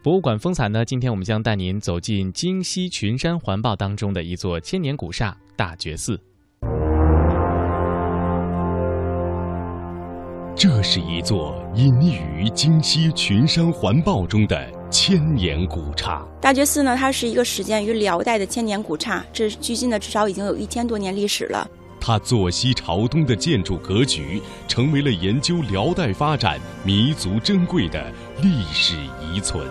博物馆风采呢？今天我们将带您走进京西群山环抱当中的一座千年古刹大觉寺。这是一座隐匿于京西群山环抱中的千年古刹。大觉寺呢，它是一个始建于辽代的千年古刹，这距今呢至少已经有一千多年历史了。它坐西朝东的建筑格局，成为了研究辽代发展弥足珍贵的历史遗存。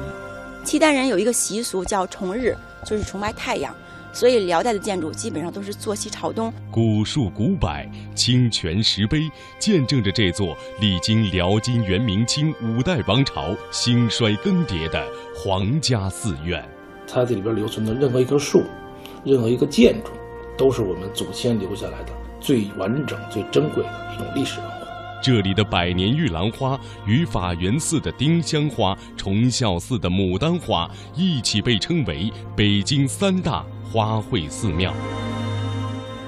契丹人有一个习俗叫崇日，就是崇拜太阳，所以辽代的建筑基本上都是坐西朝东。古树古柏，清泉石碑，见证着这座历经辽金元明清五代王朝兴衰更迭的皇家寺院。它这里边留存的任何一棵树，任何一个建筑，都是我们祖先留下来的最完整、最珍贵的一种历史文化。这里的百年玉兰花与法源寺的丁香花、崇孝寺的牡丹花一起被称为北京三大花卉寺庙。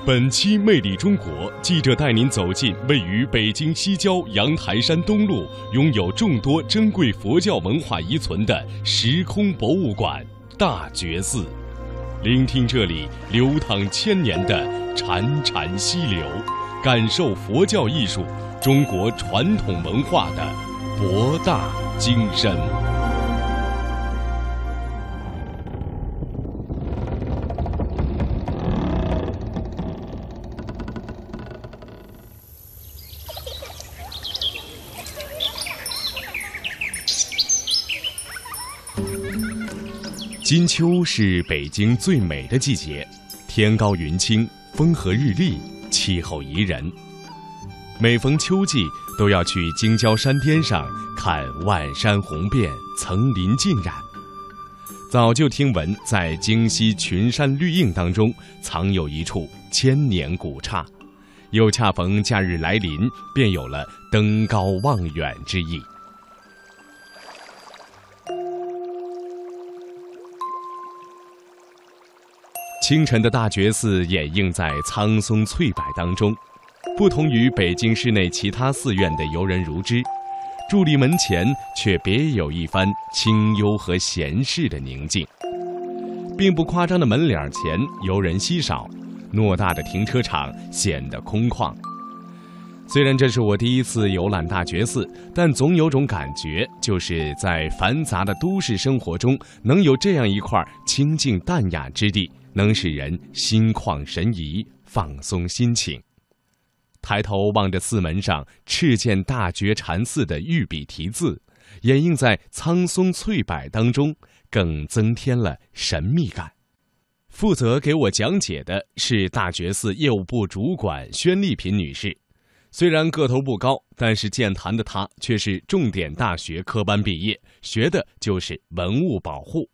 本期《魅力中国》，记者带您走进位于北京西郊阳台山东路、拥有众多珍贵佛教文化遗存的时空博物馆大觉寺，聆听这里流淌千年的潺潺溪流，感受佛教艺术。中国传统文化的博大精深。金秋是北京最美的季节，天高云清，风和日丽，气候宜人。每逢秋季，都要去京郊山巅上看万山红遍，层林尽染。早就听闻，在京西群山绿荫当中，藏有一处千年古刹，又恰逢假日来临，便有了登高望远之意。清晨的大觉寺掩映在苍松翠柏当中。不同于北京市内其他寺院的游人如织，伫立门前却别有一番清幽和闲适的宁静。并不夸张的门脸前游人稀少，偌大的停车场显得空旷。虽然这是我第一次游览大觉寺，但总有种感觉，就是在繁杂的都市生活中，能有这样一块清静淡雅之地，能使人心旷神怡，放松心情。抬头望着寺门上赤剑大觉禅寺的御笔题字，掩映在苍松翠柏当中，更增添了神秘感。负责给我讲解的是大觉寺业务部主管宣丽萍女士。虽然个头不高，但是健谈的她却是重点大学科班毕业，学的就是文物保护。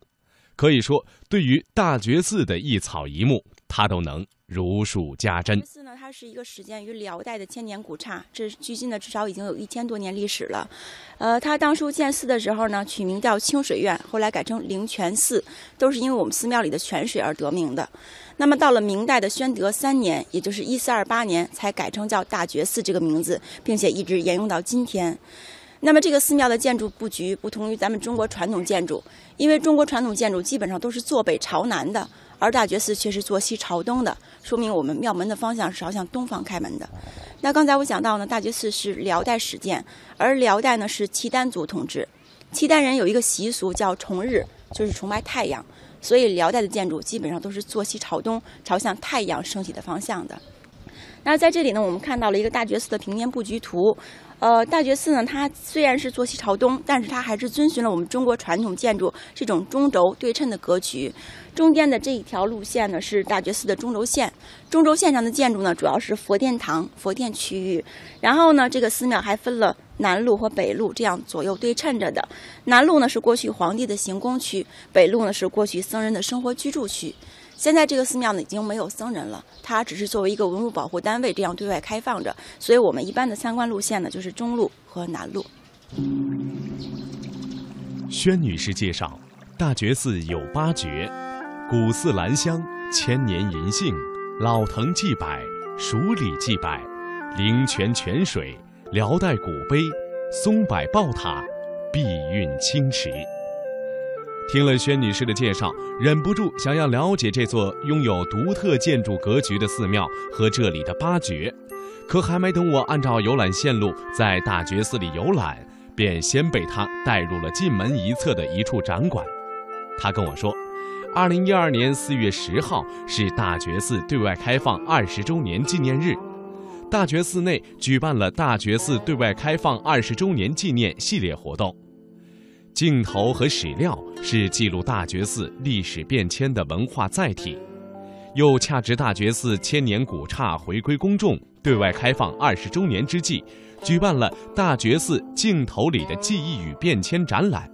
可以说，对于大觉寺的一草一木，它都能。如数家珍。寺呢，它是一个始建于辽代的千年古刹，这距今呢至少已经有一千多年历史了。呃，它当初建寺的时候呢，取名叫清水院，后来改成灵泉寺，都是因为我们寺庙里的泉水而得名的。那么到了明代的宣德三年，也就是一四二八年，才改成叫大觉寺这个名字，并且一直沿用到今天。那么这个寺庙的建筑布局不同于咱们中国传统建筑，因为中国传统建筑基本上都是坐北朝南的。而大觉寺却是坐西朝东的，说明我们庙门的方向是朝向东方开门的。那刚才我讲到呢，大觉寺是辽代始建，而辽代呢是契丹族统治，契丹人有一个习俗叫崇日，就是崇拜太阳，所以辽代的建筑基本上都是坐西朝东，朝向太阳升起的方向的。那在这里呢，我们看到了一个大觉寺的平面布局图。呃，大觉寺呢，它虽然是坐西朝东，但是它还是遵循了我们中国传统建筑这种中轴对称的格局。中间的这一条路线呢，是大觉寺的中轴线。中轴线上的建筑呢，主要是佛殿堂、佛殿区域。然后呢，这个寺庙还分了南路和北路，这样左右对称着的。南路呢是过去皇帝的行宫区，北路呢是过去僧人的生活居住区。现在这个寺庙呢已经没有僧人了，它只是作为一个文物保护单位这样对外开放着，所以我们一般的参观路线呢就是中路和南路。宣女士介绍，大觉寺有八绝：古寺兰香、千年银杏、老藤祭柏、蜀李祭柏、灵泉泉水、辽代古碑、松柏宝塔、碧韵清池。听了宣女士的介绍，忍不住想要了解这座拥有独特建筑格局的寺庙和这里的八绝。可还没等我按照游览线路在大觉寺里游览，便先被他带入了进门一侧的一处展馆。他跟我说，二零一二年四月十号是大觉寺对外开放二十周年纪念日，大觉寺内举办了大觉寺对外开放二十周年纪念系列活动。镜头和史料是记录大觉寺历史变迁的文化载体，又恰值大觉寺千年古刹回归公众、对外开放二十周年之际，举办了大觉寺镜头里的记忆与变迁展览。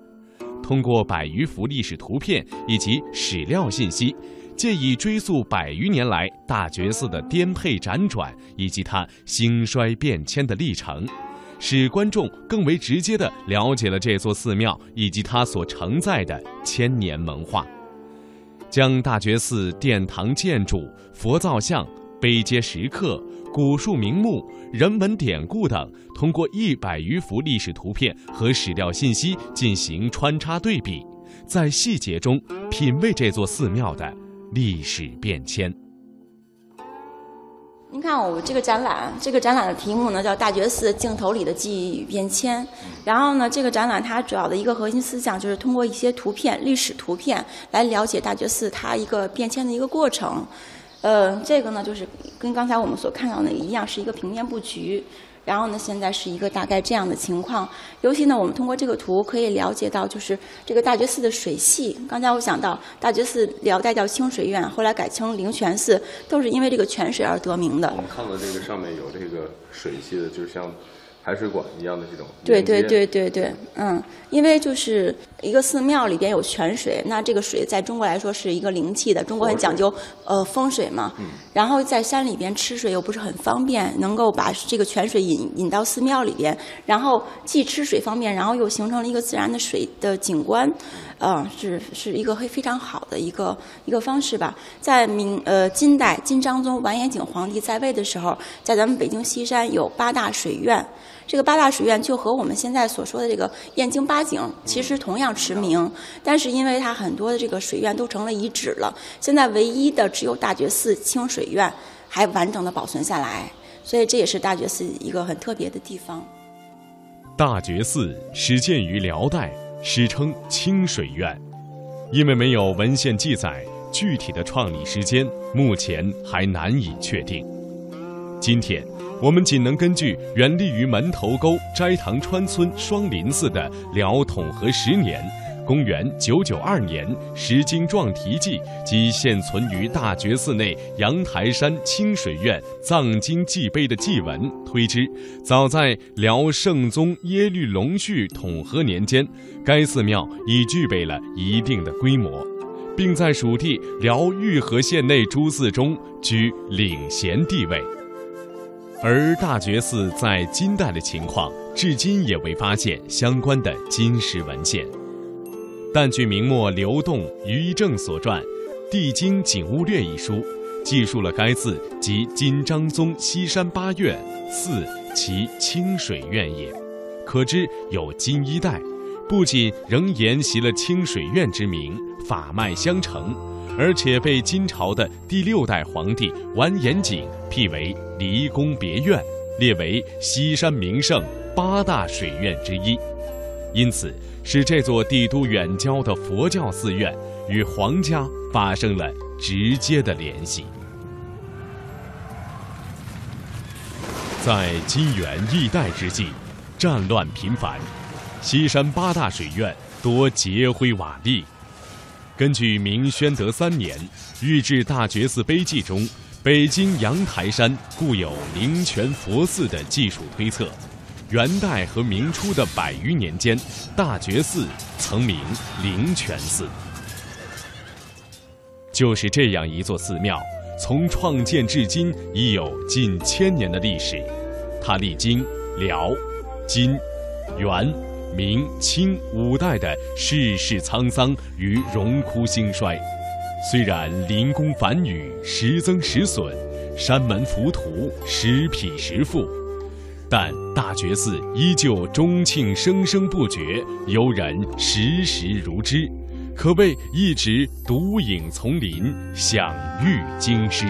通过百余幅历史图片以及史料信息，借以追溯百余年来大觉寺的颠沛辗转以及它兴衰变迁的历程。使观众更为直接地了解了这座寺庙以及它所承载的千年文化，将大觉寺殿堂建筑、佛造像、碑碣石刻、古树名木、人文典故等，通过一百余幅历史图片和史料信息进行穿插对比，在细节中品味这座寺庙的历史变迁。您看我们这个展览，这个展览的题目呢叫《大觉寺镜头里的记忆与变迁》。然后呢，这个展览它主要的一个核心思想就是通过一些图片、历史图片来了解大觉寺它一个变迁的一个过程。呃，这个呢就是跟刚才我们所看到的一样，是一个平面布局。然后呢，现在是一个大概这样的情况。尤其呢，我们通过这个图可以了解到，就是这个大觉寺的水系。刚才我想到，大觉寺辽代叫清水院，后来改称灵泉寺，都是因为这个泉水而得名的。我们看到这个上面有这个水系的，就是像。排水管一样的这种，对对对对对，嗯，因为就是一个寺庙里边有泉水，那这个水在中国来说是一个灵气的，中国很讲究呃风水嘛，然后在山里边吃水又不是很方便，能够把这个泉水引引到寺庙里边，然后既吃水方便，然后又形成了一个自然的水的景观，嗯，是是一个非非常好的一个一个方式吧。在明呃金代金章宗完颜景皇帝在位的时候，在咱们北京西山有八大水院。这个八大水院就和我们现在所说的这个燕京八景其实同样驰名，但是因为它很多的这个水院都成了遗址了，现在唯一的只有大觉寺清水院还完整的保存下来，所以这也是大觉寺一个很特别的地方。大觉寺始建于辽代，史称清水院，因为没有文献记载，具体的创立时间目前还难以确定。今天。我们仅能根据原立于门头沟斋堂川村双林寺的辽统和十年（公元992年）石经状题记及现存于大觉寺内阳台山清水院藏经记碑的记文推知，早在辽圣宗耶律隆绪统和年间，该寺庙已具备了一定的规模，并在属地辽玉河县内诸寺中居领衔地位。而大觉寺在金代的情况，至今也未发现相关的金石文献。但据明末刘栋、于一正所传《地经景物略》一书，记述了该寺即金章宗西山八院寺其清水院也，可知有金一代，不仅仍沿袭了清水院之名，法脉相承。而且被金朝的第六代皇帝完颜景辟为离宫别院，列为西山名胜八大水院之一，因此使这座帝都远郊的佛教寺院与皇家发生了直接的联系。在金元易代之际，战乱频繁，西山八大水院多劫灰瓦砾。根据明宣德三年《御制大觉寺碑记》中北京阳台山固有灵泉佛寺的技术推测，元代和明初的百余年间，大觉寺曾名灵泉寺。就是这样一座寺庙，从创建至今已有近千年的历史，它历经辽、金、元。明清五代的世事沧桑与荣枯兴衰，虽然临宫繁雨，时增时损，山门浮屠，时辟时复，但大觉寺依旧钟磬声声不绝，游人时时如织，可谓一直独影丛林，享誉京师。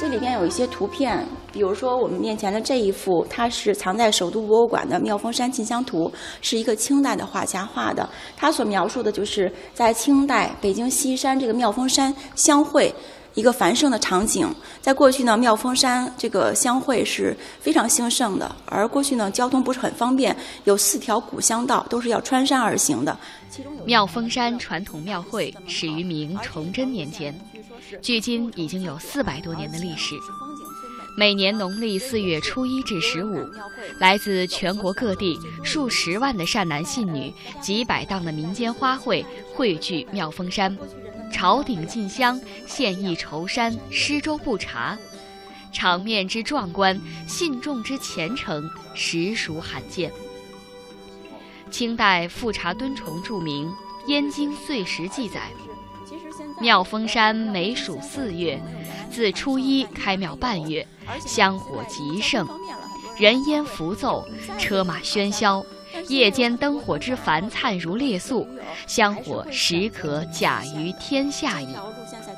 这里边有一些图片，比如说我们面前的这一幅，它是藏在首都博物馆的《妙峰山沁香图》，是一个清代的画家画的。他所描述的就是在清代北京西山这个妙峰山相会。一个繁盛的场景，在过去呢，妙峰山这个相会是非常兴盛的，而过去呢，交通不是很方便，有四条古乡道，都是要穿山而行的。妙峰山传统庙会始于明崇祯年间，距今已经有四百多年的历史。每年农历四月初一至十五，来自全国各地数十万的善男信女，几百档的民间花卉汇聚妙峰山。朝顶进香，献艺酬山，施粥布茶，场面之壮观，信众之虔诚，实属罕见。清代富察敦崇著名《燕京岁时》记载，妙峰山每暑四月，自初一开庙半月，香火极盛，人烟浮奏，车马喧嚣。夜间灯火之繁灿如列宿，香火实可甲于天下矣。